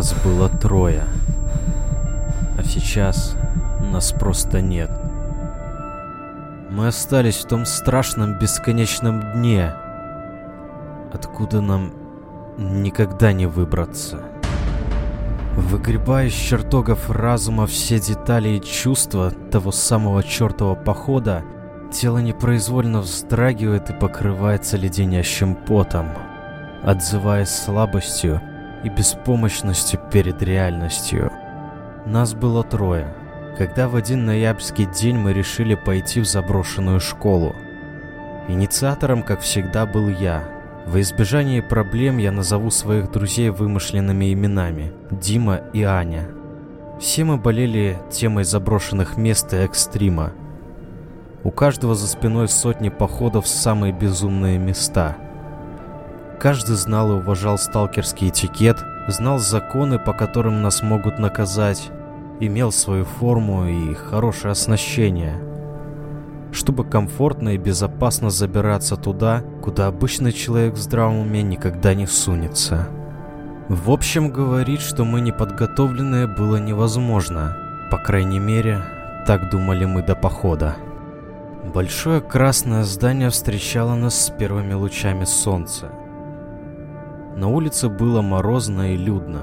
Нас было трое. А сейчас нас просто нет. Мы остались в том страшном бесконечном дне, откуда нам никогда не выбраться. Выгребая из чертогов разума все детали и чувства того самого чертового похода, тело непроизвольно вздрагивает и покрывается леденящим потом, отзываясь слабостью и беспомощностью перед реальностью. Нас было трое, когда в один ноябрьский день мы решили пойти в заброшенную школу. Инициатором, как всегда, был я. Во избежание проблем я назову своих друзей вымышленными именами – Дима и Аня. Все мы болели темой заброшенных мест и экстрима. У каждого за спиной сотни походов в самые безумные места. Каждый знал и уважал сталкерский этикет, знал законы, по которым нас могут наказать, имел свою форму и хорошее оснащение, чтобы комфортно и безопасно забираться туда, куда обычный человек в здравом уме никогда не сунется. В общем, говорить, что мы неподготовленные, было невозможно. По крайней мере, так думали мы до похода. Большое красное здание встречало нас с первыми лучами солнца. На улице было морозно и людно.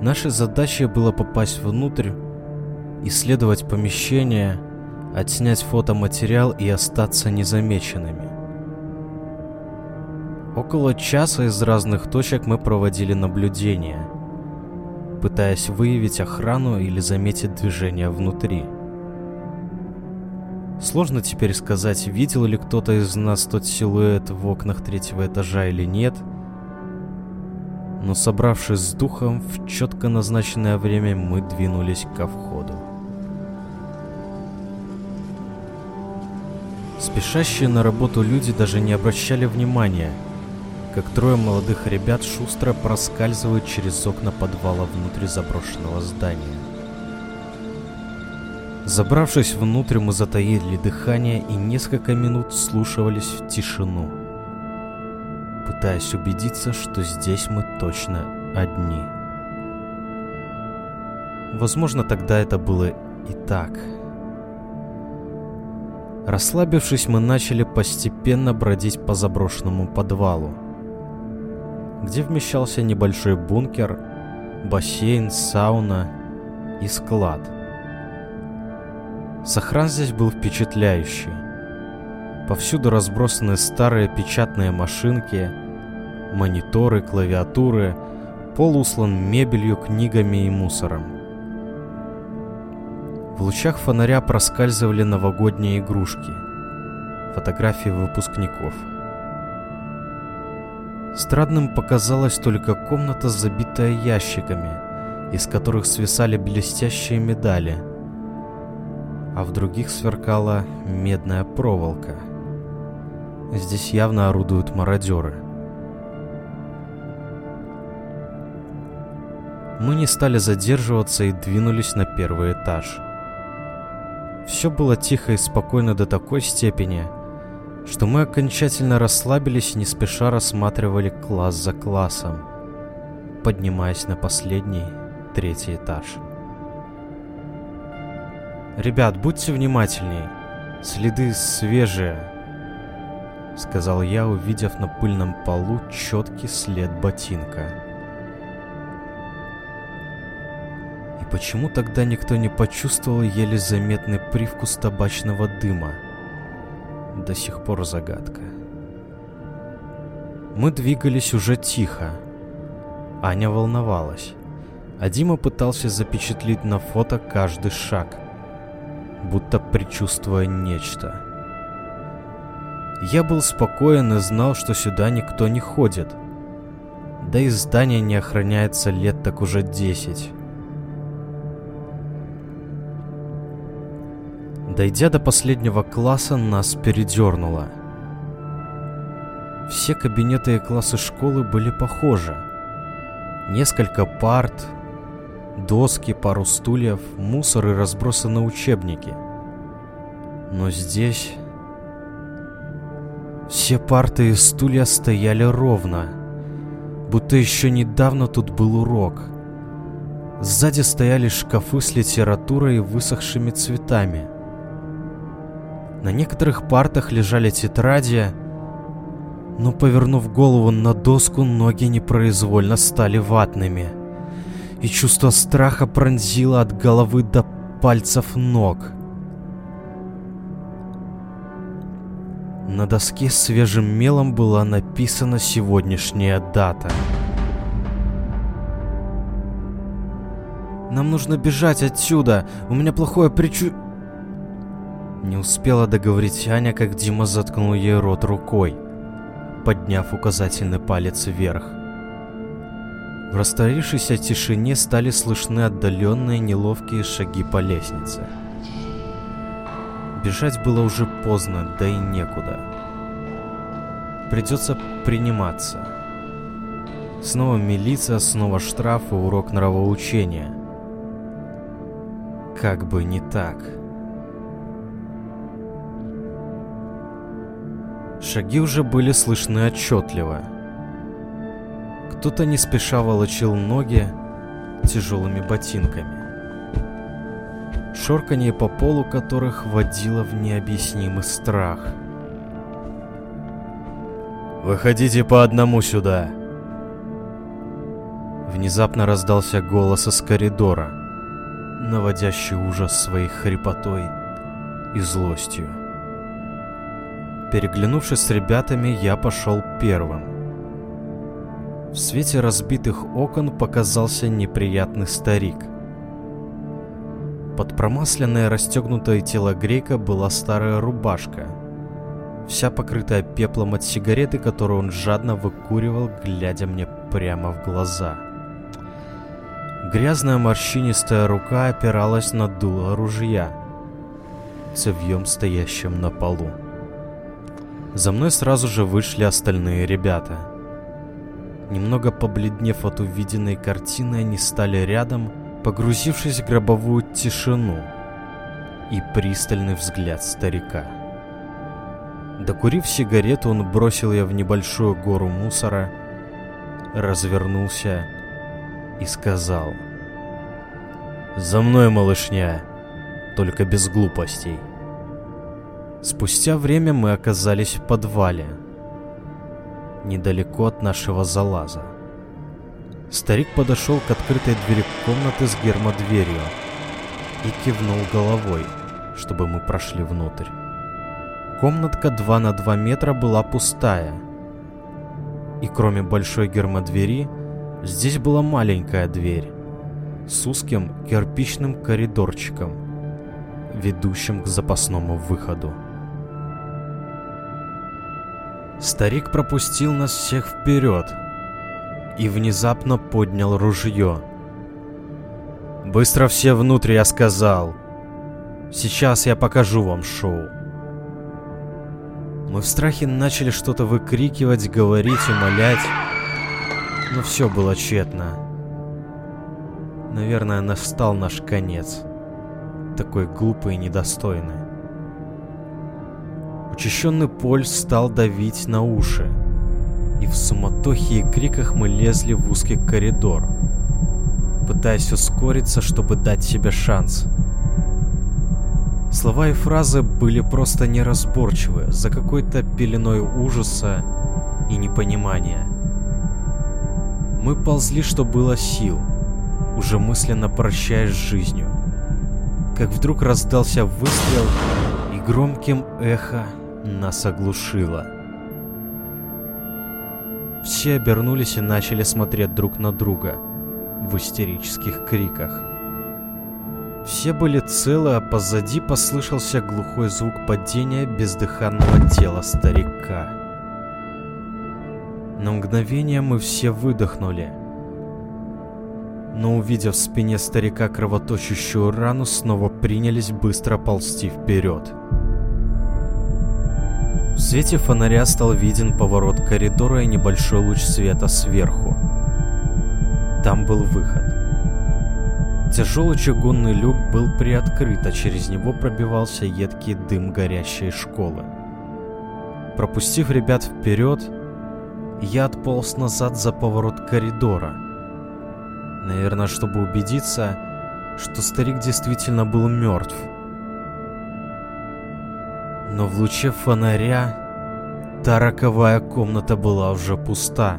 Нашей задачей было попасть внутрь, исследовать помещение, отснять фотоматериал и остаться незамеченными. Около часа из разных точек мы проводили наблюдения, пытаясь выявить охрану или заметить движение внутри. Сложно теперь сказать, видел ли кто-то из нас тот силуэт в окнах третьего этажа или нет – но собравшись с духом, в четко назначенное время мы двинулись ко входу. Спешащие на работу люди даже не обращали внимания, как трое молодых ребят шустро проскальзывают через окна подвала внутрь заброшенного здания. Забравшись внутрь, мы затаили дыхание и несколько минут слушались в тишину пытаясь убедиться, что здесь мы точно одни. Возможно, тогда это было и так. Расслабившись, мы начали постепенно бродить по заброшенному подвалу, где вмещался небольшой бункер, бассейн, сауна и склад. Сохран здесь был впечатляющий. Повсюду разбросаны старые печатные машинки, мониторы, клавиатуры, пол услан мебелью, книгами и мусором. В лучах фонаря проскальзывали новогодние игрушки, фотографии выпускников. Страдным показалась только комната, забитая ящиками, из которых свисали блестящие медали, а в других сверкала медная проволока. Здесь явно орудуют мародеры. Мы не стали задерживаться и двинулись на первый этаж. Все было тихо и спокойно до такой степени, что мы окончательно расслабились и не спеша рассматривали класс за классом, поднимаясь на последний, третий этаж. «Ребят, будьте внимательней, следы свежие», — сказал я, увидев на пыльном полу четкий след ботинка. Почему тогда никто не почувствовал еле заметный привкус табачного дыма? До сих пор загадка. Мы двигались уже тихо. Аня волновалась, а Дима пытался запечатлеть на фото каждый шаг, будто предчувствуя нечто. Я был спокоен и знал, что сюда никто не ходит. Да и здание не охраняется лет так уже десять. Дойдя до последнего класса, нас передернуло. Все кабинеты и классы школы были похожи. Несколько парт, доски, пару стульев, мусор и разбросаны учебники. Но здесь... Все парты и стулья стояли ровно, будто еще недавно тут был урок. Сзади стояли шкафы с литературой и высохшими цветами. На некоторых партах лежали тетради, но, повернув голову на доску, ноги непроизвольно стали ватными. И чувство страха пронзило от головы до пальцев ног. На доске свежим мелом была написана сегодняшняя дата. «Нам нужно бежать отсюда! У меня плохое причу...» Не успела договорить Аня, как Дима заткнул ей рот рукой, подняв указательный палец вверх. В растворившейся тишине стали слышны отдаленные неловкие шаги по лестнице. Бежать было уже поздно, да и некуда. Придется приниматься. Снова милиция, снова штраф и урок нравоучения. Как бы не так. Шаги уже были слышны отчетливо. Кто-то не спеша волочил ноги тяжелыми ботинками шорканье по полу которых вводило в необъяснимый страх. «Выходите по одному сюда!» Внезапно раздался голос из коридора, наводящий ужас своей хрипотой и злостью. Переглянувшись с ребятами, я пошел первым. В свете разбитых окон показался неприятный старик. Под промасленное расстегнутое тело грека была старая рубашка, вся покрытая пеплом от сигареты, которую он жадно выкуривал, глядя мне прямо в глаза. Грязная морщинистая рука опиралась на дуло ружья, цевьем стоящим на полу. За мной сразу же вышли остальные ребята. Немного побледнев от увиденной картины, они стали рядом погрузившись в гробовую тишину и пристальный взгляд старика. Докурив сигарету, он бросил ее в небольшую гору мусора, развернулся и сказал «За мной, малышня, только без глупостей». Спустя время мы оказались в подвале, недалеко от нашего залаза. Старик подошел к открытой двери комнаты с гермодверью и кивнул головой, чтобы мы прошли внутрь. Комнатка 2 на 2 метра была пустая. И кроме большой гермодвери, здесь была маленькая дверь с узким кирпичным коридорчиком, ведущим к запасному выходу. Старик пропустил нас всех вперед, и внезапно поднял ружье. «Быстро все внутрь, я сказал! Сейчас я покажу вам шоу!» Мы в страхе начали что-то выкрикивать, говорить, умолять, но все было тщетно. Наверное, настал наш конец. Такой глупый и недостойный. Учащенный пульс стал давить на уши и в суматохе и криках мы лезли в узкий коридор, пытаясь ускориться, чтобы дать себе шанс. Слова и фразы были просто неразборчивы, за какой-то пеленой ужаса и непонимания. Мы ползли, что было сил, уже мысленно прощаясь с жизнью. Как вдруг раздался выстрел, и громким эхо нас оглушило. Все обернулись и начали смотреть друг на друга в истерических криках. Все были целы, а позади послышался глухой звук падения бездыханного тела старика. На мгновение мы все выдохнули. Но увидев в спине старика кровоточащую рану, снова принялись быстро ползти вперед. В свете фонаря стал виден поворот коридора и небольшой луч света сверху. Там был выход. Тяжелый чугунный люк был приоткрыт, а через него пробивался едкий дым горящей школы. Пропустив ребят вперед, я отполз назад за поворот коридора. Наверное, чтобы убедиться, что старик действительно был мертв. Но в луче фонаря та роковая комната была уже пуста.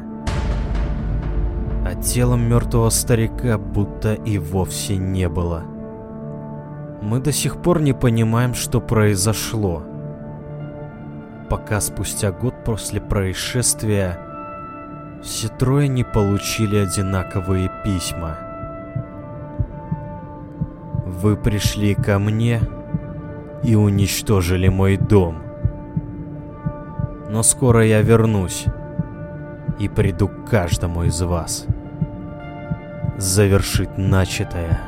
А телом мертвого старика будто и вовсе не было. Мы до сих пор не понимаем, что произошло. Пока спустя год после происшествия все трое не получили одинаковые письма. Вы пришли ко мне и уничтожили мой дом. Но скоро я вернусь и приду к каждому из вас завершить начатое.